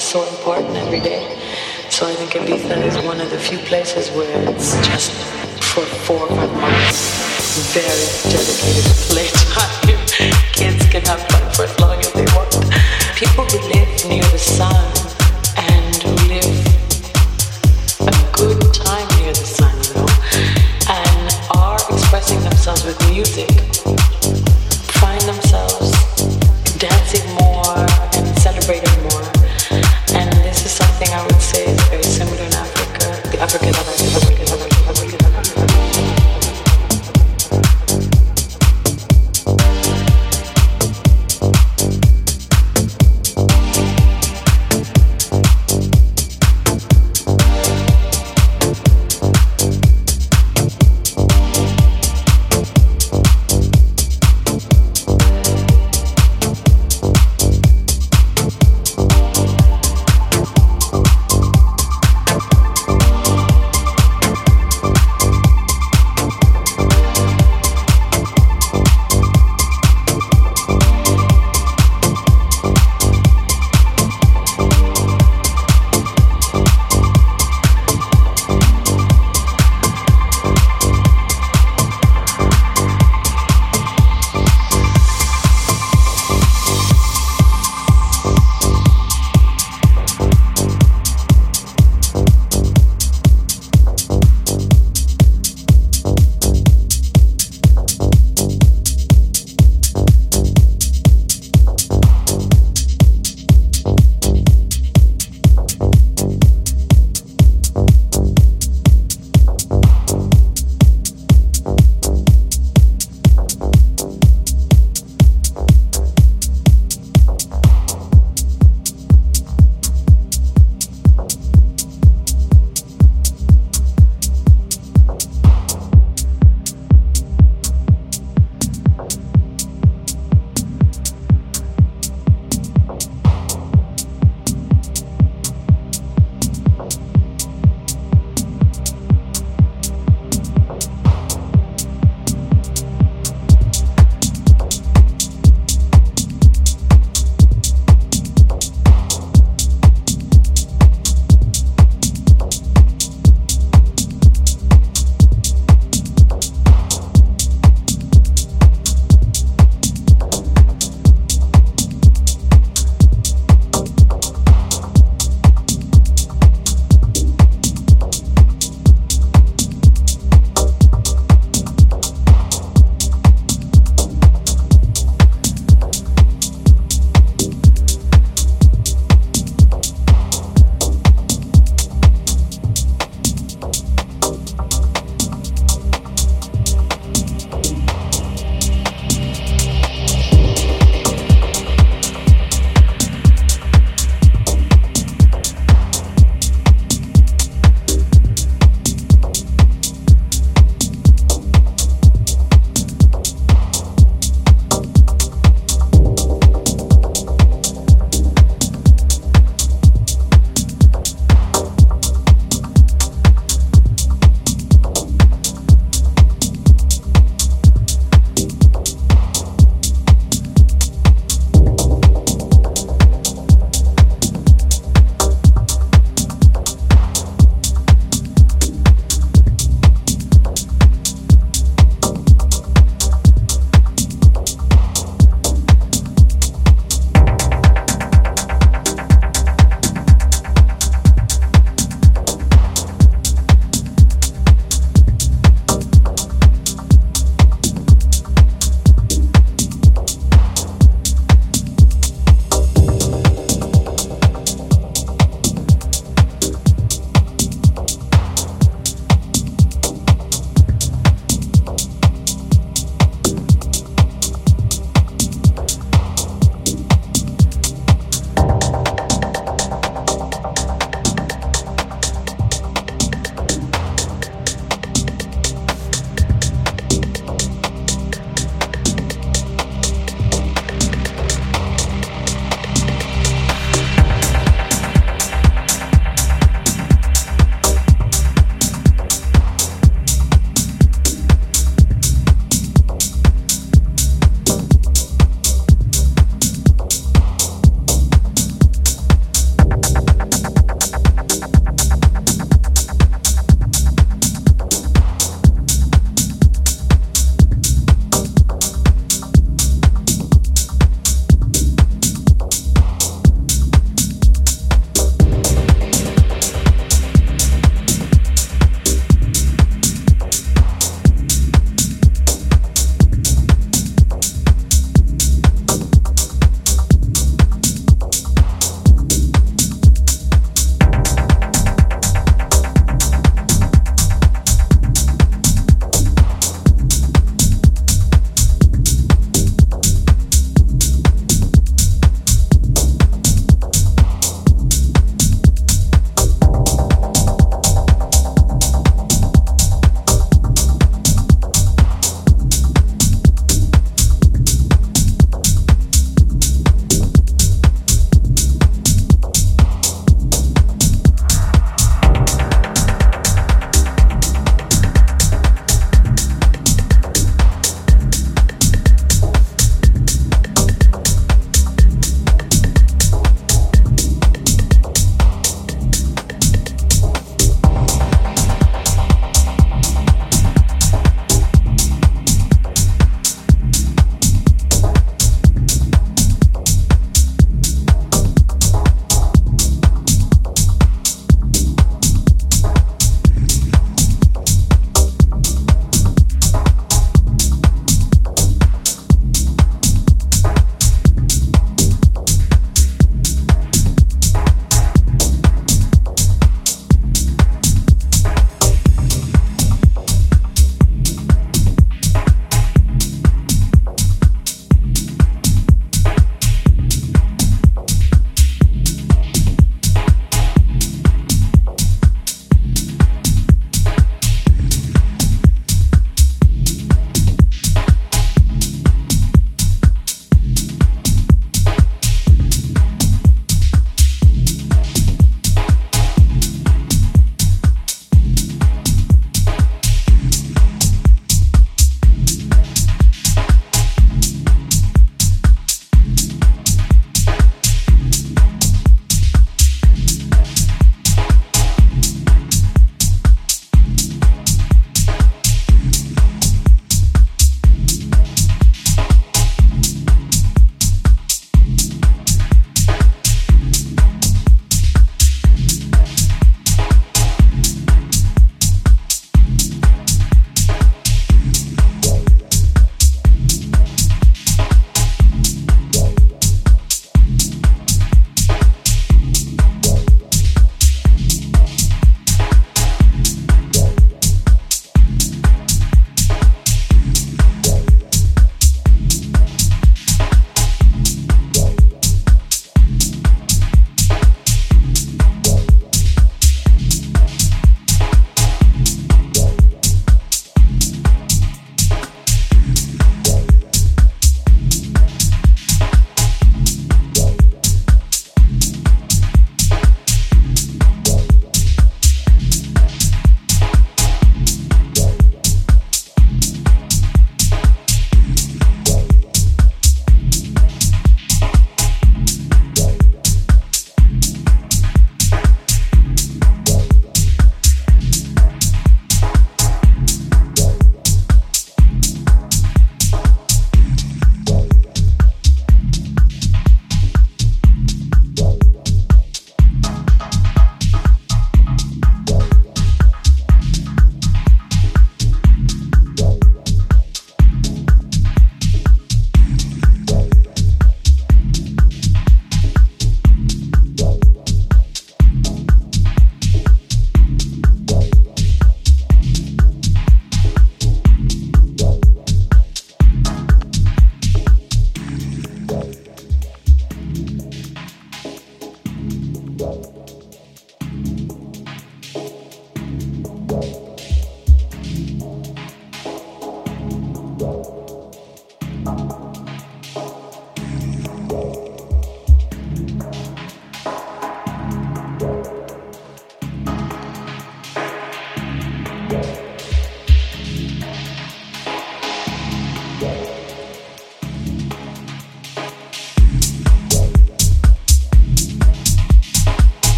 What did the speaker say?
is so important every day. So I think Ibiza is one of the few places where it's just for four or five months, very dedicated playtime. Kids can have fun for as long as they want. People